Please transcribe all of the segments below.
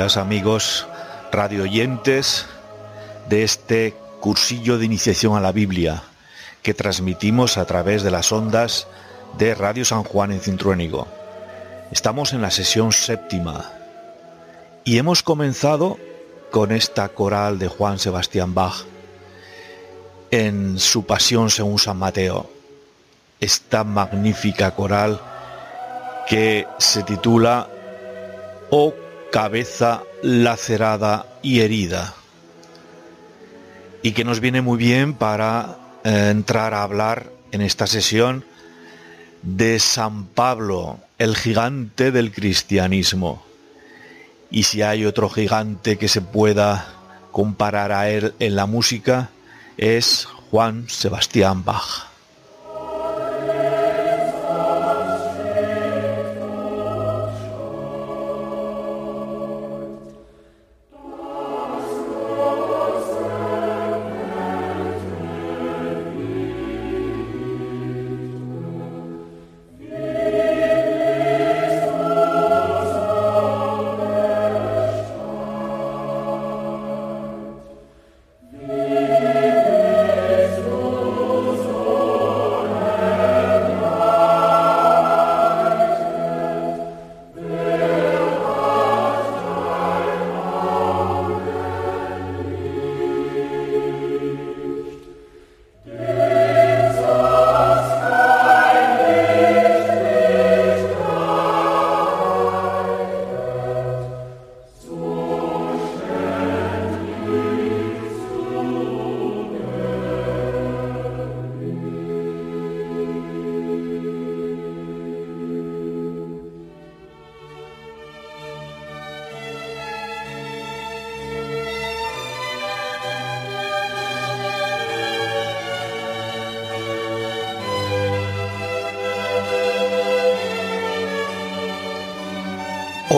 Días amigos radio oyentes de este cursillo de iniciación a la Biblia que transmitimos a través de las ondas de Radio San Juan en Cintruénigo. Estamos en la sesión séptima y hemos comenzado con esta coral de Juan Sebastián Bach en su Pasión según San Mateo. Esta magnífica coral que se titula Oh cabeza lacerada y herida. Y que nos viene muy bien para eh, entrar a hablar en esta sesión de San Pablo, el gigante del cristianismo. Y si hay otro gigante que se pueda comparar a él en la música, es Juan Sebastián Bach.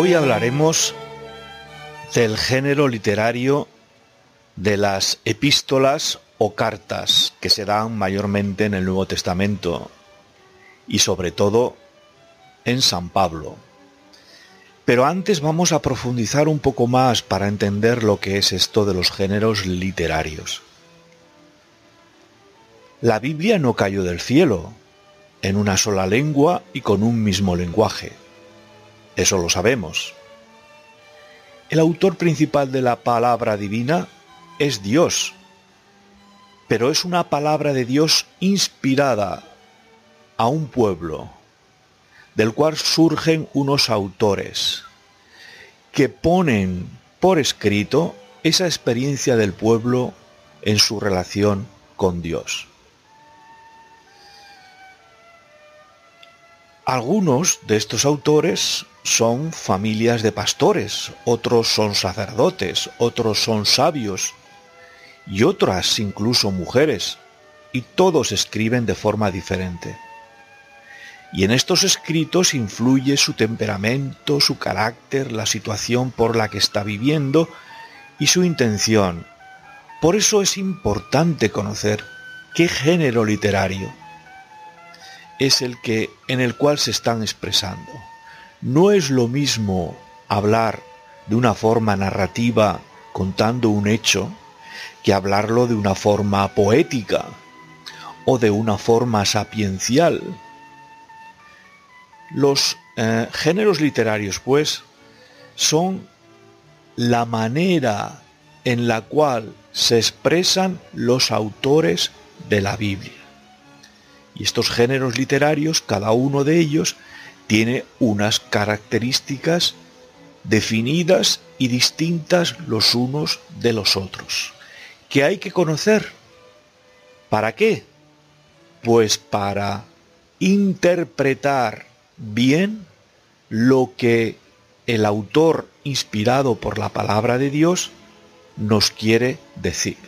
Hoy hablaremos del género literario de las epístolas o cartas que se dan mayormente en el Nuevo Testamento y sobre todo en San Pablo. Pero antes vamos a profundizar un poco más para entender lo que es esto de los géneros literarios. La Biblia no cayó del cielo, en una sola lengua y con un mismo lenguaje. Eso lo sabemos. El autor principal de la palabra divina es Dios, pero es una palabra de Dios inspirada a un pueblo, del cual surgen unos autores que ponen por escrito esa experiencia del pueblo en su relación con Dios. Algunos de estos autores son familias de pastores, otros son sacerdotes, otros son sabios y otras incluso mujeres, y todos escriben de forma diferente. Y en estos escritos influye su temperamento, su carácter, la situación por la que está viviendo y su intención. Por eso es importante conocer qué género literario es el que en el cual se están expresando. No es lo mismo hablar de una forma narrativa contando un hecho que hablarlo de una forma poética o de una forma sapiencial. Los eh, géneros literarios, pues, son la manera en la cual se expresan los autores de la Biblia. Y estos géneros literarios, cada uno de ellos, tiene unas características definidas y distintas los unos de los otros, que hay que conocer. ¿Para qué? Pues para interpretar bien lo que el autor inspirado por la palabra de Dios nos quiere decir.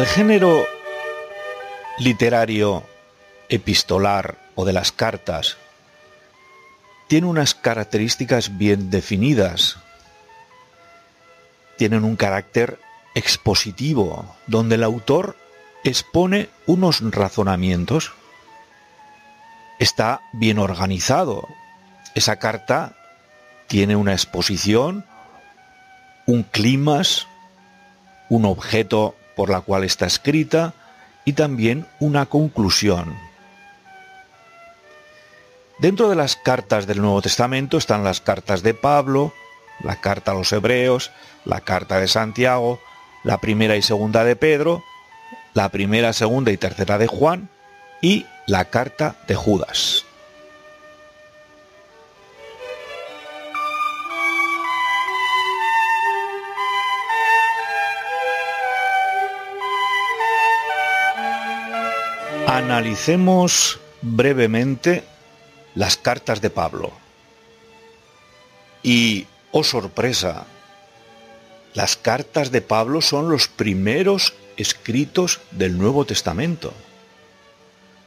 El género literario epistolar o de las cartas tiene unas características bien definidas. Tienen un carácter expositivo, donde el autor expone unos razonamientos. Está bien organizado. Esa carta tiene una exposición, un climas, un objeto por la cual está escrita y también una conclusión. Dentro de las cartas del Nuevo Testamento están las cartas de Pablo, la carta a los Hebreos, la carta de Santiago, la primera y segunda de Pedro, la primera, segunda y tercera de Juan y la carta de Judas. Analicemos brevemente las cartas de Pablo. Y, oh sorpresa, las cartas de Pablo son los primeros escritos del Nuevo Testamento.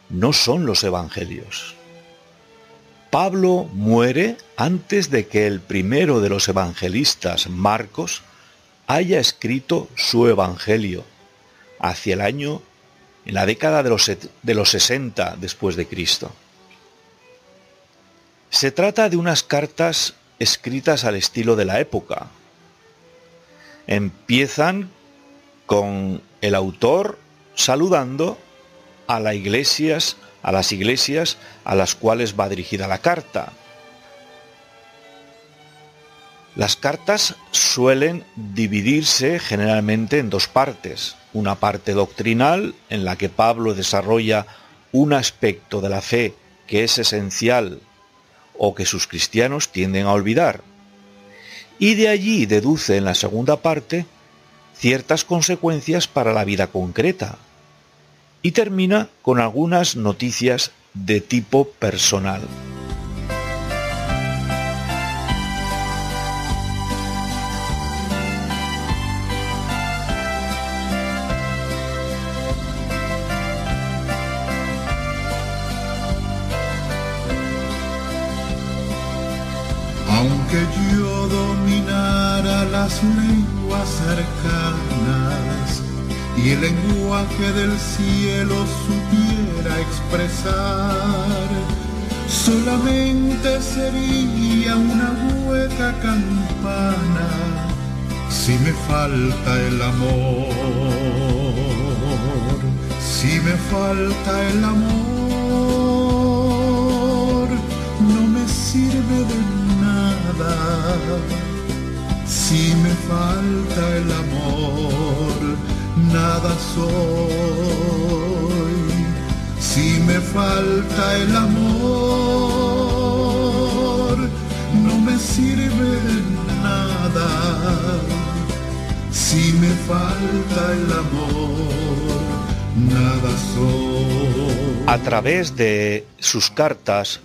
No son los evangelios. Pablo muere antes de que el primero de los evangelistas, Marcos, haya escrito su evangelio, hacia el año, en la década de los, de los 60 después de Cristo. Se trata de unas cartas escritas al estilo de la época. Empiezan con el autor saludando a a las iglesias a las cuales va dirigida la carta. Las cartas suelen dividirse generalmente en dos partes. Una parte doctrinal, en la que Pablo desarrolla un aspecto de la fe que es esencial o que sus cristianos tienden a olvidar. Y de allí deduce en la segunda parte ciertas consecuencias para la vida concreta. Y termina con algunas noticias de tipo personal. Que yo dominara las lenguas cercanas y el lenguaje del cielo supiera expresar, solamente sería una hueca campana si me falta el amor, si me falta el amor, falta el amor, nada soy. Si me falta el amor, no me sirve nada. Si me falta el amor, nada soy. A través de sus cartas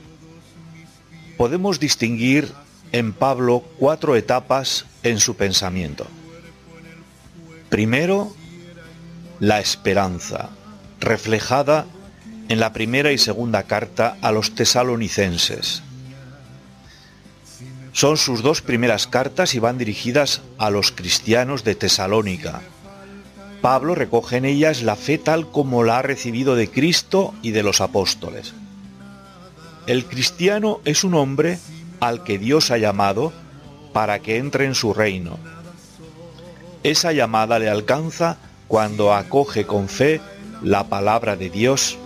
podemos distinguir en Pablo cuatro etapas en su pensamiento. Primero, la esperanza, reflejada en la primera y segunda carta a los tesalonicenses. Son sus dos primeras cartas y van dirigidas a los cristianos de Tesalónica. Pablo recoge en ellas la fe tal como la ha recibido de Cristo y de los apóstoles. El cristiano es un hombre al que Dios ha llamado para que entre en su reino. Esa llamada le alcanza cuando acoge con fe la palabra de Dios,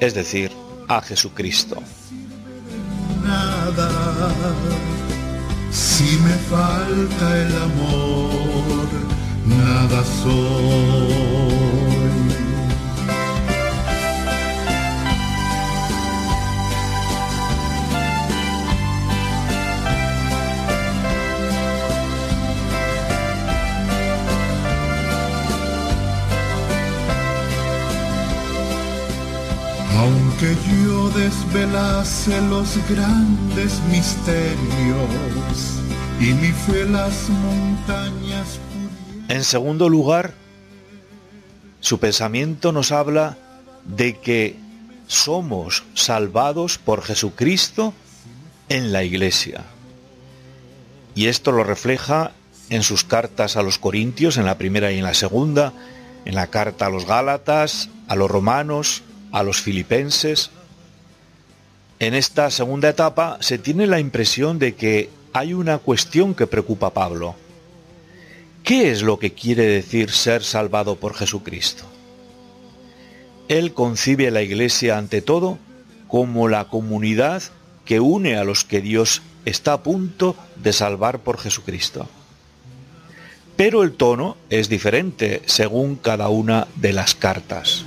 es decir, a Jesucristo. Si me falta el amor, nada soy. Los grandes misterios y montañas. En segundo lugar, su pensamiento nos habla de que somos salvados por Jesucristo en la iglesia. Y esto lo refleja en sus cartas a los Corintios, en la primera y en la segunda, en la carta a los Gálatas, a los romanos, a los filipenses. En esta segunda etapa se tiene la impresión de que hay una cuestión que preocupa a Pablo. ¿Qué es lo que quiere decir ser salvado por Jesucristo? Él concibe la Iglesia ante todo como la comunidad que une a los que Dios está a punto de salvar por Jesucristo. Pero el tono es diferente según cada una de las cartas.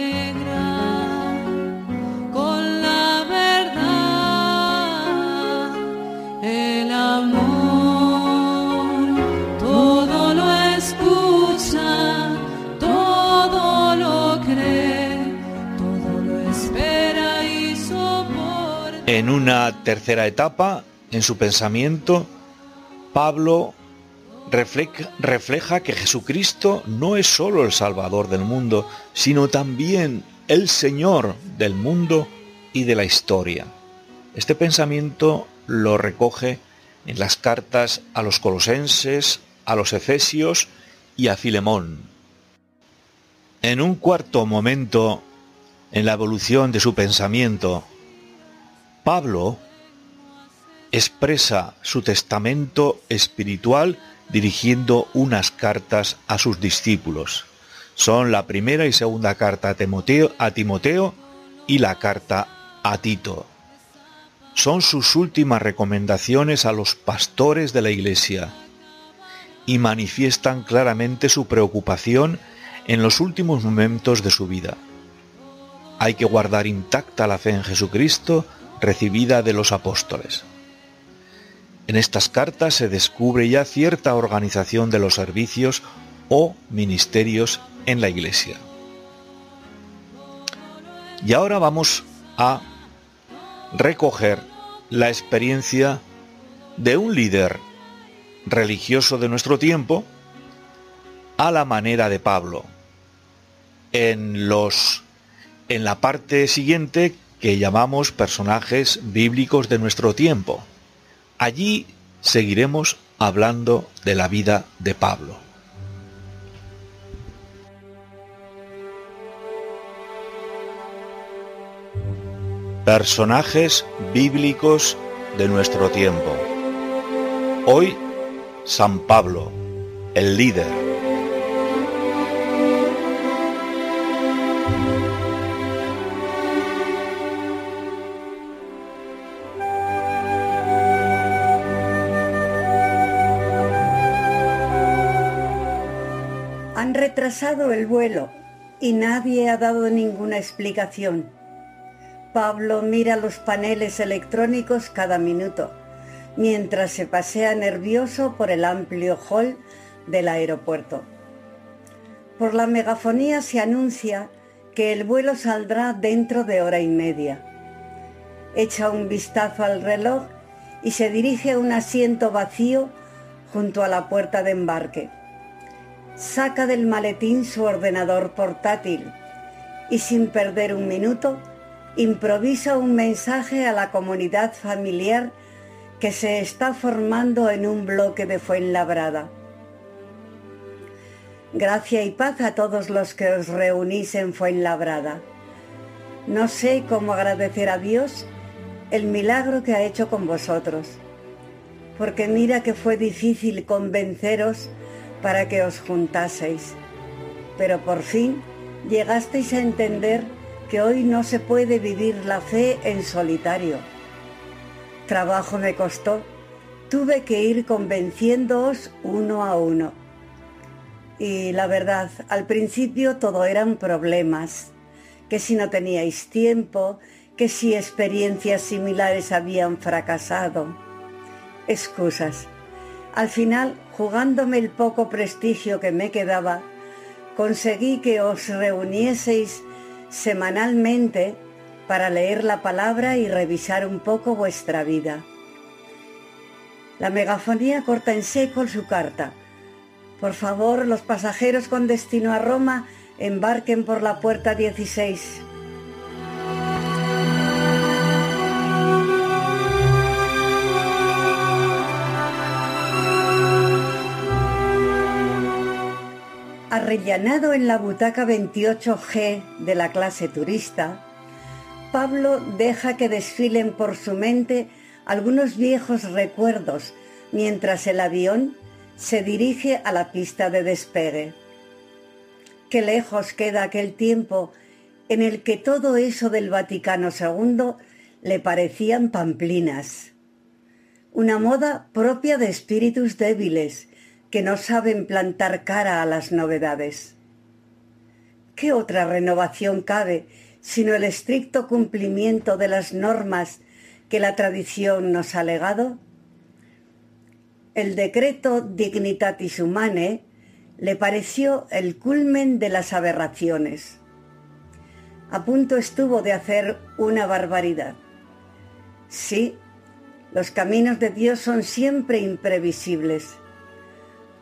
una tercera etapa, en su pensamiento, Pablo refleja, que Jesucristo no es sólo el Salvador del mundo, sino también el Señor del mundo y de la historia. Este pensamiento lo recoge en las cartas a los colosenses, a los efesios y a Filemón. En un cuarto momento en la evolución de su pensamiento, Pablo expresa su testamento espiritual dirigiendo unas cartas a sus discípulos. Son la primera y segunda carta a Timoteo, y la carta a Tito. Son sus últimas recomendaciones a los pastores de la Iglesia y manifiestan claramente su preocupación en los últimos momentos de su vida. Hay que guardar intacta la fe en Jesucristo recibida de los apóstoles. En estas cartas se descubre ya cierta organización de los servicios o ministerios en la Iglesia. Y ahora vamos a recoger la experiencia de un líder religioso de nuestro tiempo a la manera de Pablo. En los en la parte siguiente que llamamos personajes bíblicos de nuestro tiempo. Allí seguiremos hablando de la vida de Pablo. Personajes bíblicos de nuestro tiempo. Hoy, San Pablo, el líder el vuelo y nadie ha dado ninguna explicación. Pablo mira los paneles electrónicos cada minuto. mientras se pasea nervioso por el amplio hall del aeropuerto. Por la megafonía se anuncia que el vuelo saldrá dentro de hora y media. Echa un vistazo al reloj y se dirige a un asiento vacío junto a la puerta de embarque. Saca del maletín su ordenador portátil y sin perder un minuto improvisa un mensaje a la comunidad familiar que se está formando en un bloque de Fuenlabrada. Gracia y paz a todos los que os reunís en Fuenlabrada. No sé cómo agradecer a Dios el milagro que ha hecho con vosotros, porque mira que fue difícil convenceros para que os juntaseis, pero por fin llegasteis a entender que hoy no se puede vivir la fe en solitario. Trabajo me costó, tuve que ir convenciéndoos uno a uno y la verdad, al principio todo eran problemas, que si no teníais tiempo, que si experiencias similares habían fracasado. Excusas. Al final, jugándome el poco prestigio que me quedaba, conseguí que os reunieseis semanalmente para leer la palabra y revisar un poco vuestra vida. La megafonía corta en seco su carta por favor, los pasajeros con destino a Roma embarquen por la puerta 16. Arrellanado en la butaca 28G de la clase turista, Pablo deja que desfilen por su mente algunos viejos recuerdos mientras el avión se dirige a la pista de despegue. Qué lejos queda aquel tiempo en el que todo eso del Vaticano II le parecían pamplinas. Una moda propia de espíritus débiles que no saben plantar cara a las novedades. ¿Qué otra renovación cabe sino el estricto cumplimiento de las normas que la tradición nos ha legado? el decreto Dignitatis Humanae le pareció el culmen de las aberraciones. A punto estuvo de hacer una barbaridad. Sí, los caminos de Dios son siempre imprevisibles.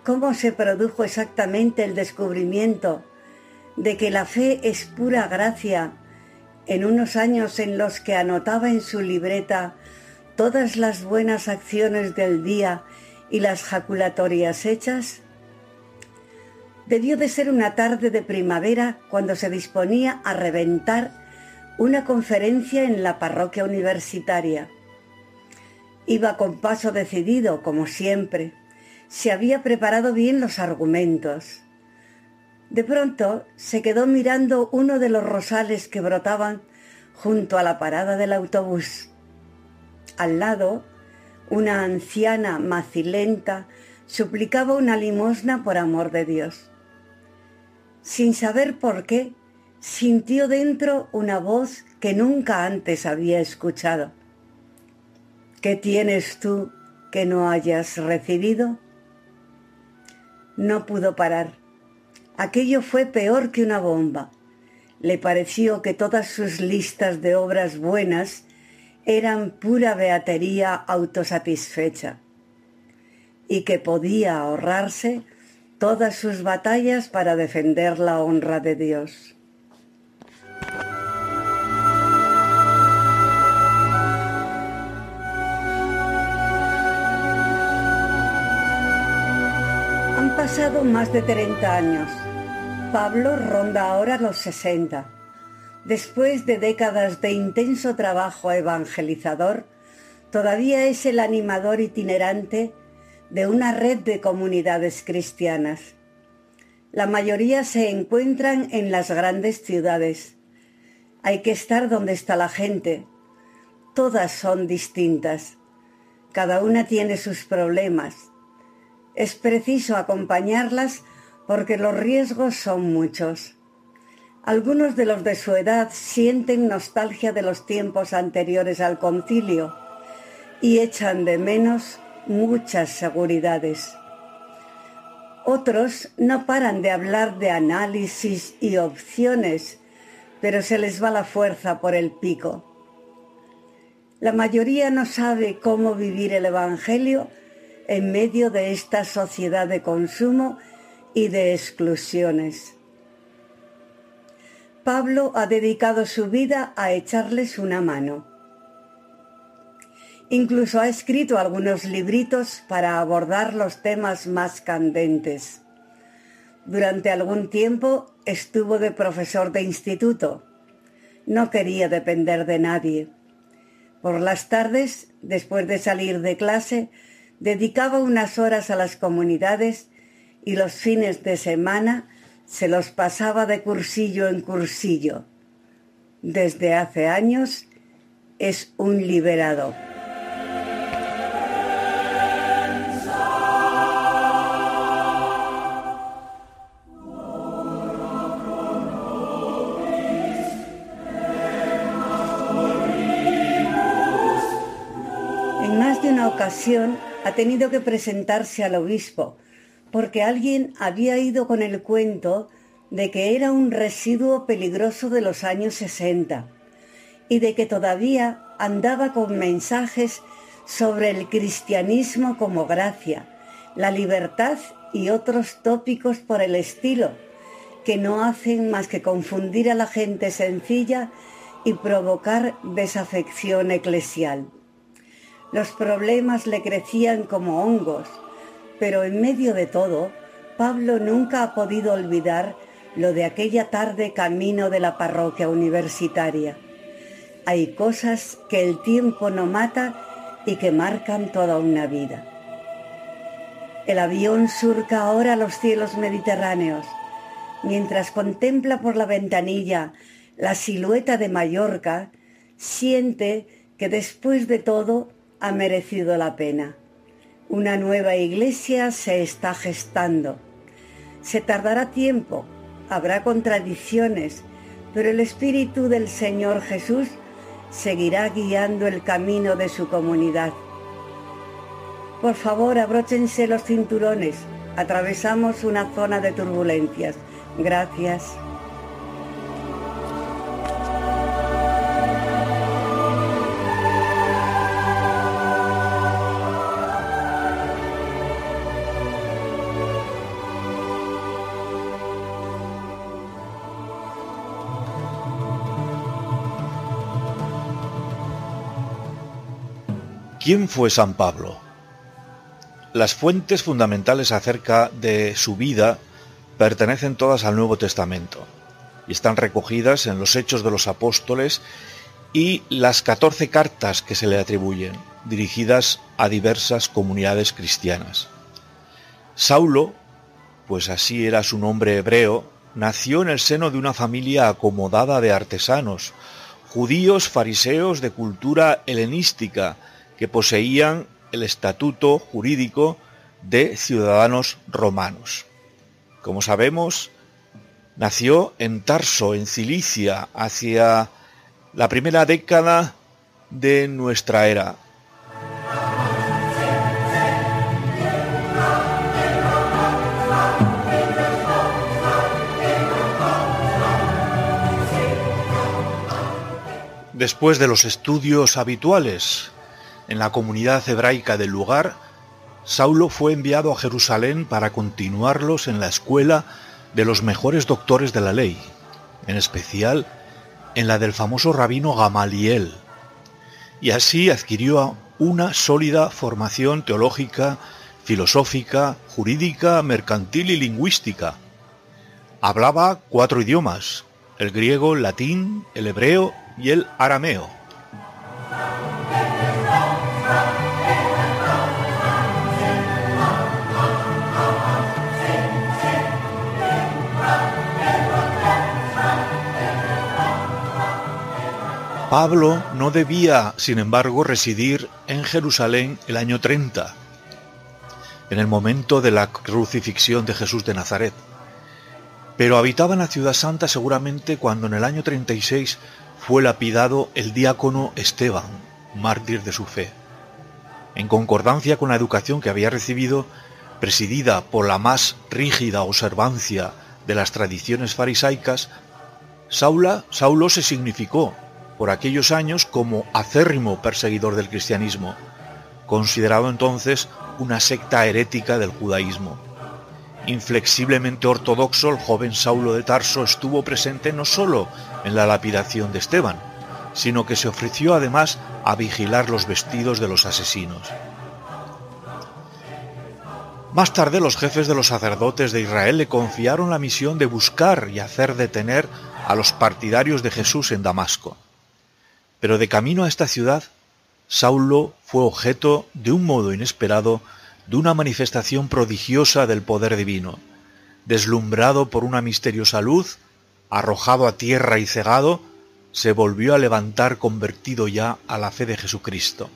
¿Cómo se produjo exactamente el descubrimiento de que la fe es pura gracia en unos años en los que anotaba en su libreta todas las buenas acciones del día y las jaculatorias hechas? Debió de ser una tarde de primavera cuando se disponía a reventar una conferencia en la parroquia universitaria. Iba con paso decidido, como siempre. Se había preparado bien los argumentos. De pronto se quedó mirando uno de los rosales que brotaban junto a la parada del autobús. Al lado, una anciana macilenta suplicaba una limosna por amor de Dios. Sin saber por qué, sintió dentro una voz que nunca antes había escuchado. ¿Qué tienes tú que no hayas recibido? No pudo parar. Aquello fue peor que una bomba. Le pareció que todas sus listas de obras buenas eran pura beatería autosatisfecha y que podía ahorrarse todas sus batallas para defender la honra de Dios. Pasado más de 30 años. Pablo ronda ahora los 60 después de décadas de intenso trabajo evangelizador, todavía es el animador itinerante de una red de comunidades cristianas. La mayoría se encuentran en las grandes ciudades. Hay que estar donde está la gente. Todas son distintas. Cada una tiene sus problemas. Es preciso acompañarlas porque los riesgos son muchos. Algunos de los de su edad sienten nostalgia de los tiempos anteriores al concilio, y echan de menos muchas seguridades. Otros no paran de hablar de análisis y opciones, pero se les va la fuerza por el pico. La mayoría no sabe cómo vivir el Evangelio en medio de esta sociedad de consumo y de exclusiones. Pablo ha dedicado su vida a echarles una mano. Incluso ha escrito algunos libritos para abordar los temas más candentes. Durante algún tiempo estuvo de profesor de instituto. No quería depender de nadie. Por las tardes, después de salir de clase, dedicaba unas horas a las comunidades y los fines de semana se los pasaba de cursillo en cursillo. Desde hace años es un liberado. ocasión ha tenido que presentarse al obispo porque alguien había ido con el cuento de que era un residuo peligroso de los años 60 y de que todavía andaba con mensajes sobre el cristianismo como gracia, la libertad y otros tópicos por el estilo, que no hacen más que confundir a la gente sencilla y provocar desafección eclesial. Los problemas le crecían como hongos, pero en medio de todo, Pablo nunca ha podido olvidar lo de aquella tarde camino de la parroquia universitaria. Hay cosas que el tiempo no mata y que marcan toda una vida. El avión surca ahora los cielos mediterráneos. Mientras contempla por la ventanilla la silueta de Mallorca, siente que después de todo ha merecido la pena. Una nueva iglesia se está gestando. Se tardará tiempo, habrá contradicciones, pero el Espíritu del Señor Jesús seguirá guiando el camino de su comunidad. Por favor, abróchense los cinturones. Atravesamos una zona de turbulencias. Gracias. ¿Quién fue San Pablo? Las fuentes fundamentales acerca de su vida pertenecen todas al Nuevo Testamento y están recogidas en los Hechos de los Apóstoles y las 14 cartas que se le atribuyen, dirigidas a diversas comunidades cristianas. Saulo, pues así era su nombre hebreo, nació en el seno de una familia acomodada de artesanos, judíos fariseos de cultura helenística, que poseían el estatuto jurídico de ciudadanos romanos. Como sabemos, nació en Tarso, en Cilicia, hacia la primera década de nuestra era. Después de los estudios habituales en la comunidad hebraica del lugar, Saulo fue enviado a Jerusalén para continuarlos en la escuela de los mejores doctores de la ley, en especial en la del famoso rabino Gamaliel, y así adquirió una sólida formación teológica, filosófica, jurídica, mercantil y lingüística. Hablaba cuatro idiomas, el griego, el latín, el hebreo y el arameo. Pablo no debía, sin embargo, residir en Jerusalén el año 30, en el momento de la crucifixión de Jesús de Nazaret, pero habitaba en la ciudad santa seguramente cuando en el año 36 fue lapidado el diácono Esteban, mártir de su fe. en concordancia con la educación que había recibido, presidida por la más rígida observancia de las tradiciones farisaicas, Saula, Saulo se significó por aquellos años como acérrimo perseguidor del cristianismo, considerado entonces una secta herética del judaísmo. Inflexiblemente ortodoxo, el joven Saulo de Tarso estuvo presente no sólo en la lapidación de Esteban, sino que se ofreció además a vigilar los vestidos de los asesinos. Más tarde los jefes de los sacerdotes de Israel le confiaron la misión de buscar y hacer detener a los partidarios de Jesús en Damasco. Pero de camino a esta ciudad, Saulo fue objeto, de un modo inesperado, de una manifestación prodigiosa del poder divino. Deslumbrado por una misteriosa luz, arrojado a tierra y cegado, se volvió a levantar convertido ya a la fe de Jesucristo.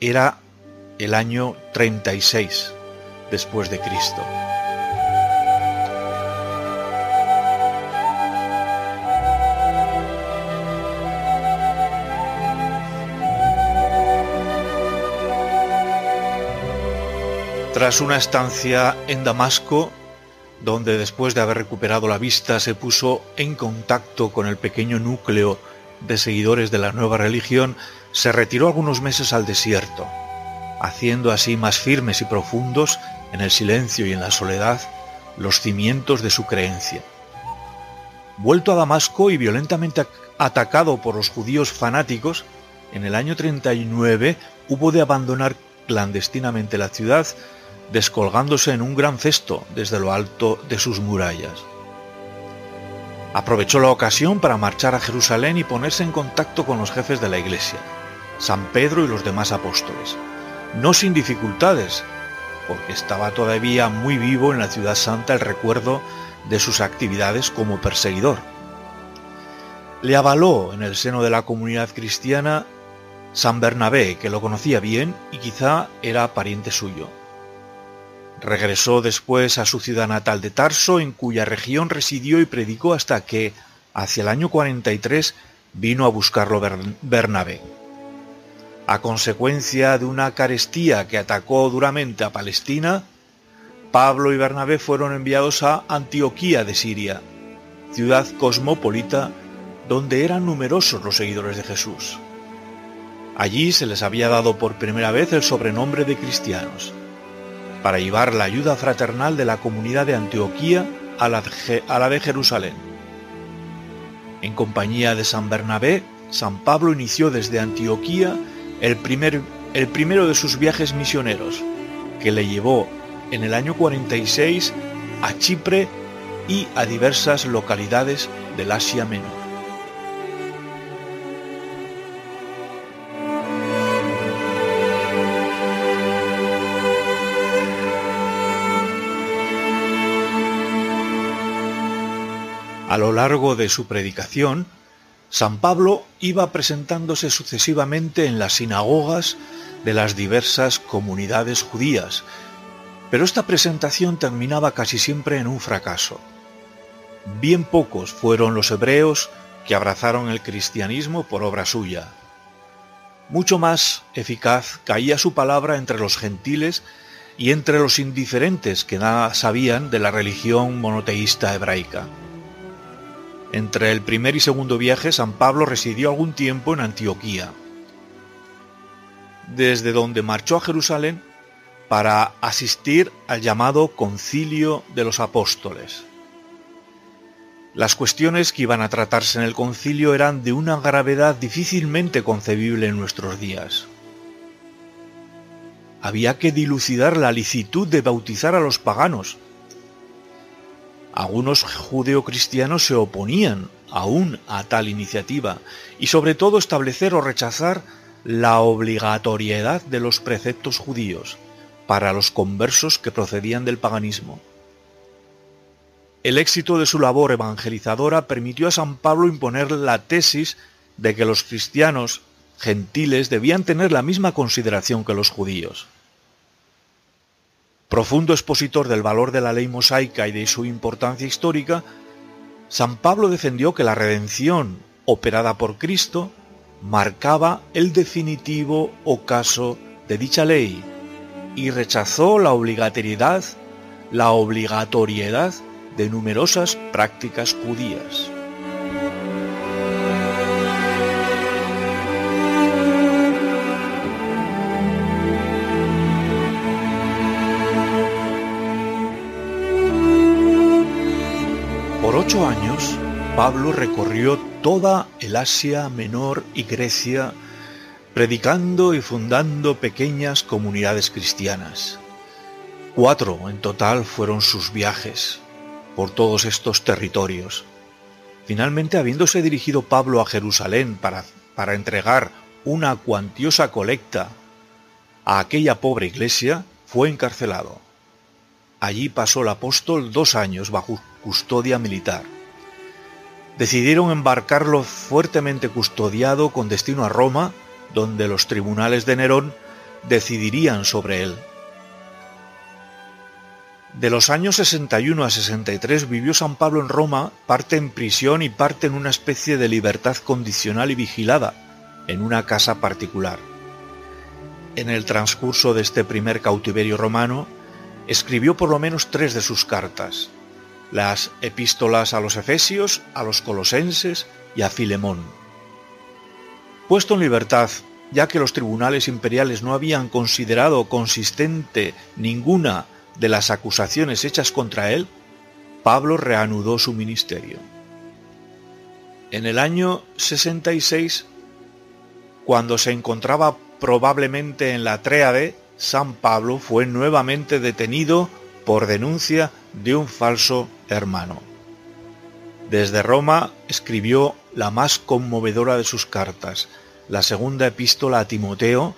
Era el año 36 después de Cristo. Tras una estancia en Damasco, donde después de haber recuperado la vista se puso en contacto con el pequeño núcleo de seguidores de la nueva religión, se retiró algunos meses al desierto, haciendo así más firmes y profundos, en el silencio y en la soledad, los cimientos de su creencia. Vuelto a Damasco y violentamente atacado por los judíos fanáticos, en el año 39 hubo de abandonar clandestinamente la ciudad descolgándose en un gran cesto desde lo alto de sus murallas. Aprovechó la ocasión para marchar a Jerusalén y ponerse en contacto con los jefes de la Iglesia, San Pedro y los demás apóstoles, no sin dificultades, porque estaba todavía muy vivo en la ciudad santa el recuerdo de sus actividades como perseguidor. Le avaló en el seno de la comunidad cristiana San Bernabé, que lo conocía bien y quizá era pariente suyo. Regresó después a su ciudad natal de Tarso, en cuya región residió y predicó hasta que, hacia el año 43, vino a buscarlo Bernabé. A consecuencia de una carestía que atacó duramente a Palestina, Pablo y Bernabé fueron enviados a Antioquía de Siria, ciudad cosmopolita donde eran numerosos los seguidores de Jesús. Allí se les había dado por primera vez el sobrenombre de cristianos para llevar la ayuda fraternal de la comunidad de Antioquía a la, de Jerusalén. En compañía de San Bernabé, San Pablo inició desde Antioquía el, primer, el primero de sus viajes misioneros, que le llevó en el año 46 a Chipre y a diversas localidades del Asia Menor. A lo largo de su predicación, San Pablo iba presentándose sucesivamente en las sinagogas de las diversas comunidades judías, pero esta presentación terminaba casi siempre en un fracaso. Bien pocos fueron los hebreos que abrazaron el cristianismo por obra suya. Mucho más eficaz caía su palabra entre los gentiles y entre los indiferentes que nada sabían de la religión monoteísta hebraica. Entre el primer y segundo viaje, San Pablo residió algún tiempo en Antioquía, desde donde marchó a Jerusalén para asistir al llamado Concilio de los Apóstoles. Las cuestiones que iban a tratarse en el concilio eran de una gravedad difícilmente concebible en nuestros días. Había que dilucidar la licitud de bautizar a los paganos, algunos judeocristianos se oponían aún a tal iniciativa y sobre todo establecer o rechazar la obligatoriedad de los preceptos judíos para los conversos que procedían del paganismo. El éxito de su labor evangelizadora permitió a San Pablo imponer la tesis de que los cristianos gentiles debían tener la misma consideración que los judíos. Profundo expositor del valor de la ley mosaica y de su importancia histórica, San Pablo defendió que la redención operada por Cristo marcaba el definitivo ocaso de dicha ley y rechazó la obligatoriedad, la obligatoriedad de numerosas prácticas judías. Años, Pablo recorrió toda el Asia Menor y Grecia, predicando y fundando pequeñas comunidades cristianas. Cuatro en total fueron sus viajes por todos estos territorios. Finalmente, habiéndose dirigido Pablo a Jerusalén para, para entregar una cuantiosa colecta a aquella pobre iglesia, fue encarcelado. Allí pasó el apóstol dos años bajo custodia militar. Decidieron embarcarlo fuertemente custodiado con destino a Roma, donde los tribunales de Nerón decidirían sobre él. De los años 61 a 63 vivió San Pablo en Roma, parte en prisión y parte en una especie de libertad condicional y vigilada, en una casa particular. En el transcurso de este primer cautiverio romano, escribió por lo menos tres de sus cartas, las epístolas a los Efesios, a los Colosenses y a Filemón. Puesto en libertad, ya que los tribunales imperiales no habían considerado consistente ninguna de las acusaciones hechas contra él, Pablo reanudó su ministerio. En el año 66, cuando se encontraba probablemente en la Tréade, San Pablo fue nuevamente detenido por denuncia de un falso hermano. Desde Roma escribió la más conmovedora de sus cartas, la segunda epístola a Timoteo,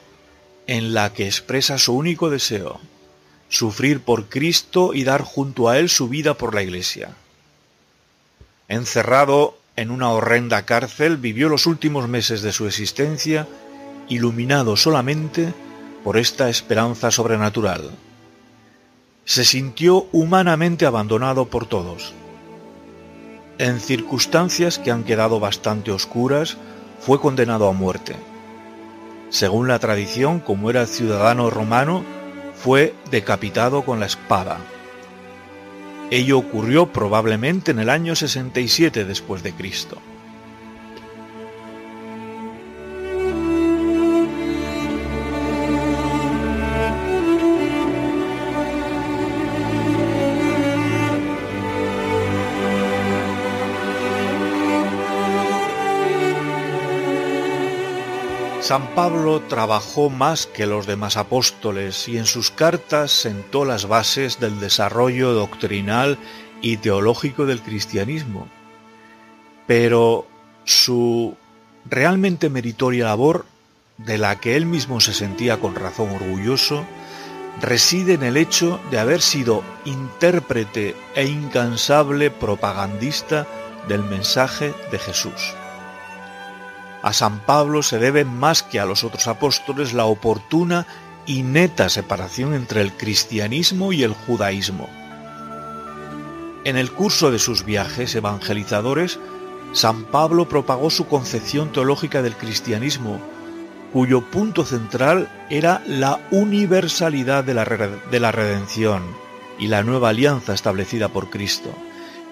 en la que expresa su único deseo, sufrir por Cristo y dar junto a Él su vida por la Iglesia. Encerrado en una horrenda cárcel, vivió los últimos meses de su existencia iluminado solamente por esta esperanza sobrenatural. Se sintió humanamente abandonado por todos. En circunstancias que han quedado bastante oscuras, fue condenado a muerte. Según la tradición, como era ciudadano romano, fue decapitado con la espada. Ello ocurrió probablemente en el año 67 después de Cristo. San Pablo trabajó más que los demás apóstoles y en sus cartas sentó las bases del desarrollo doctrinal y teológico del cristianismo. Pero su realmente meritoria labor, de la que él mismo se sentía con razón orgulloso, reside en el hecho de haber sido intérprete e incansable propagandista del mensaje de Jesús. A San Pablo se debe más que a los otros apóstoles la oportuna y neta separación entre el cristianismo y el judaísmo. En el curso de sus viajes evangelizadores, San Pablo propagó su concepción teológica del cristianismo, cuyo punto central era la universalidad de la, de la redención y la nueva alianza establecida por Cristo,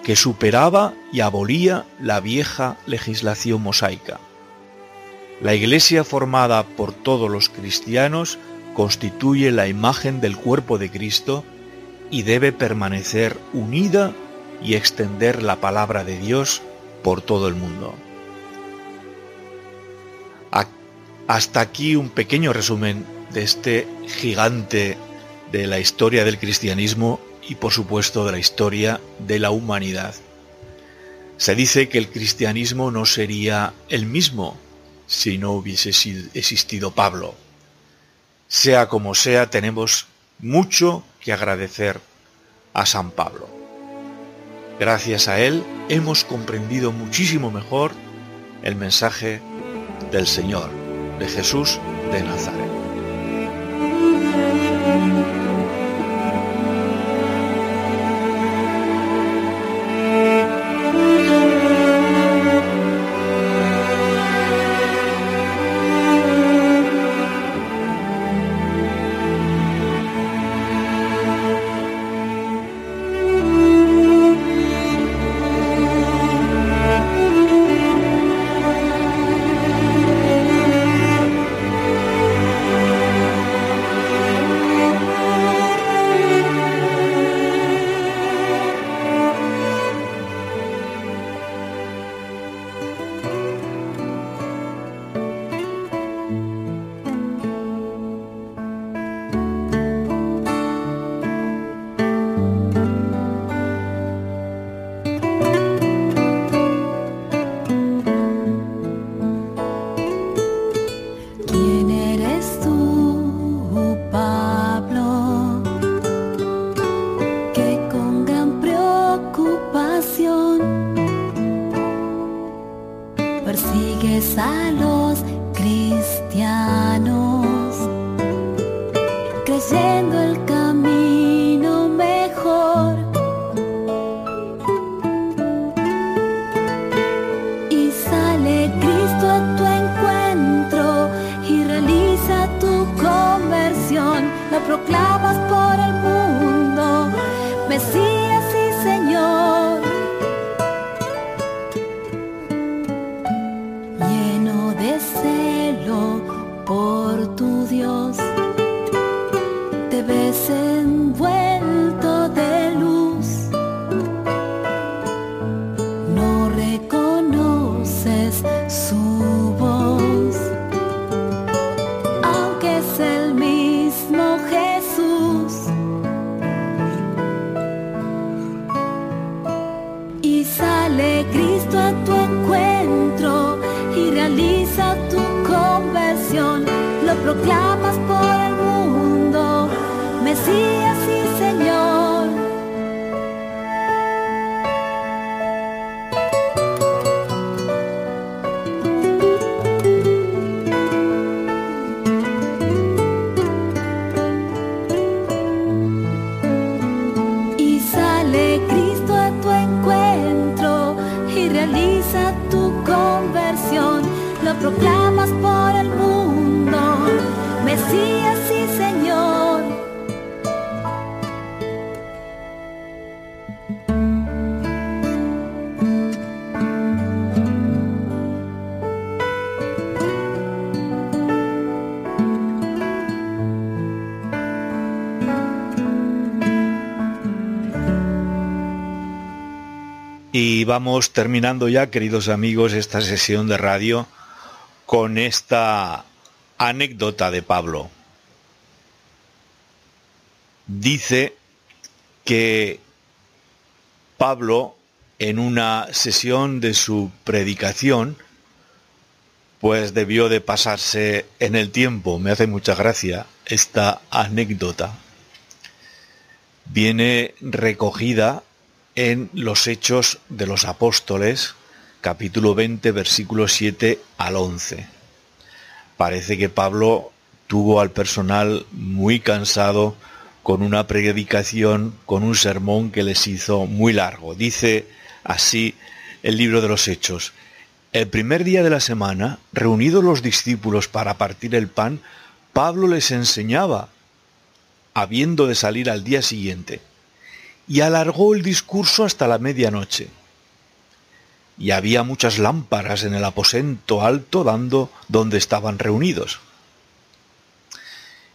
que superaba y abolía la vieja legislación mosaica. La Iglesia formada por todos los cristianos constituye la imagen del cuerpo de Cristo y debe permanecer unida y extender la palabra de Dios por todo el mundo. Hasta aquí un pequeño resumen de este gigante de la historia del cristianismo y por supuesto de la historia de la humanidad. Se dice que el cristianismo no sería el mismo si no hubiese existido Pablo. Sea como sea, tenemos mucho que agradecer a San Pablo. Gracias a él hemos comprendido muchísimo mejor el mensaje del Señor, de Jesús de Nazaret. Mesías y vamos terminando ya, queridos amigos, esta sesión de radio con esta anécdota de Pablo. Dice que Pablo, en una sesión de su predicación, pues debió de pasarse en el tiempo. Me hace mucha gracia esta anécdota. Viene recogida en los Hechos de los Apóstoles, capítulo 20, versículos 7 al 11. Parece que Pablo tuvo al personal muy cansado con una predicación, con un sermón que les hizo muy largo. Dice así el libro de los Hechos. El primer día de la semana, reunidos los discípulos para partir el pan, Pablo les enseñaba, habiendo de salir al día siguiente y alargó el discurso hasta la medianoche. Y había muchas lámparas en el aposento alto dando donde estaban reunidos.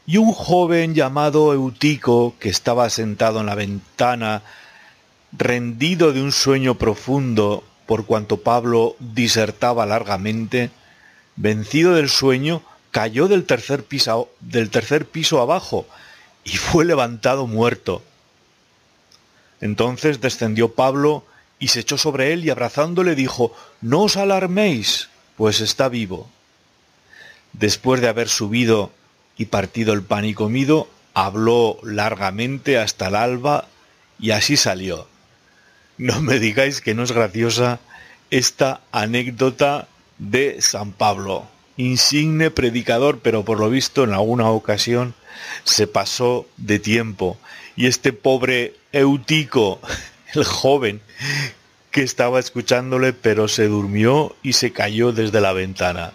Y un joven llamado Eutico, que estaba sentado en la ventana, rendido de un sueño profundo por cuanto Pablo disertaba largamente, vencido del sueño, cayó del tercer piso, del tercer piso abajo y fue levantado muerto. Entonces descendió Pablo y se echó sobre él y abrazándole dijo, No os alarméis, pues está vivo. Después de haber subido y partido el pan y comido, habló largamente hasta el alba y así salió. No me digáis que no es graciosa esta anécdota de San Pablo, insigne predicador, pero por lo visto en alguna ocasión se pasó de tiempo. Y este pobre Eutico, el joven, que estaba escuchándole, pero se durmió y se cayó desde la ventana.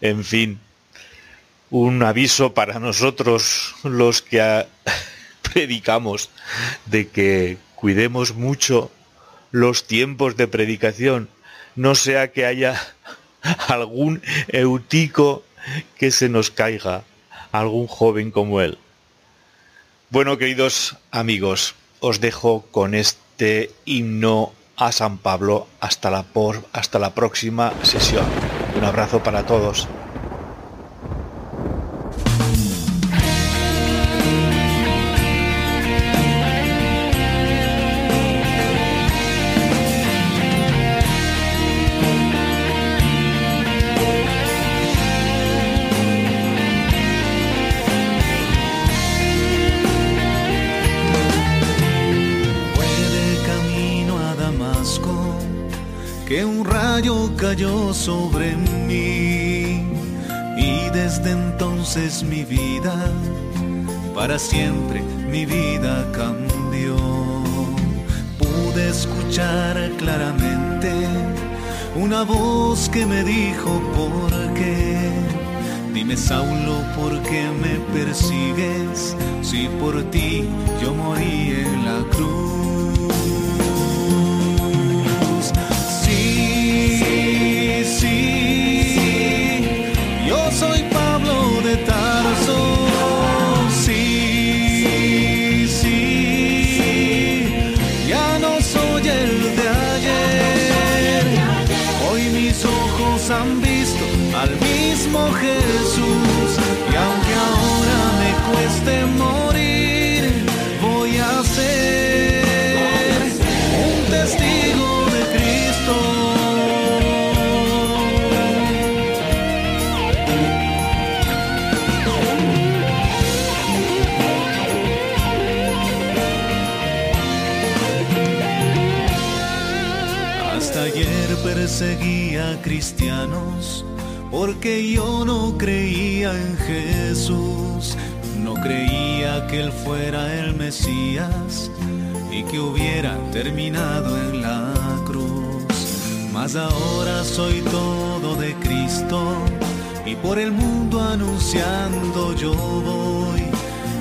En fin, un aviso para nosotros los que predicamos de que cuidemos mucho los tiempos de predicación, no sea que haya algún eutico que se nos caiga, algún joven como él. Bueno, queridos amigos, os dejo con este himno a San Pablo hasta la, hasta la próxima sesión. Un abrazo para todos. Rayo cayó sobre mí y desde entonces mi vida, para siempre mi vida cambió. Pude escuchar claramente una voz que me dijo por qué. Dime Saulo, ¿por qué me persigues? Si por ti yo morí en la cruz. Jesús y aunque ahora me cueste morir, voy a ser un testigo de Cristo. Hasta ayer perseguía cristianos porque yo no creía en Jesús, no creía que Él fuera el Mesías y que hubiera terminado en la cruz. Mas ahora soy todo de Cristo y por el mundo anunciando yo voy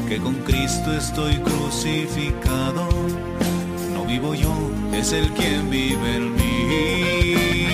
que con Cristo estoy crucificado. No vivo yo, es el quien vive en mí.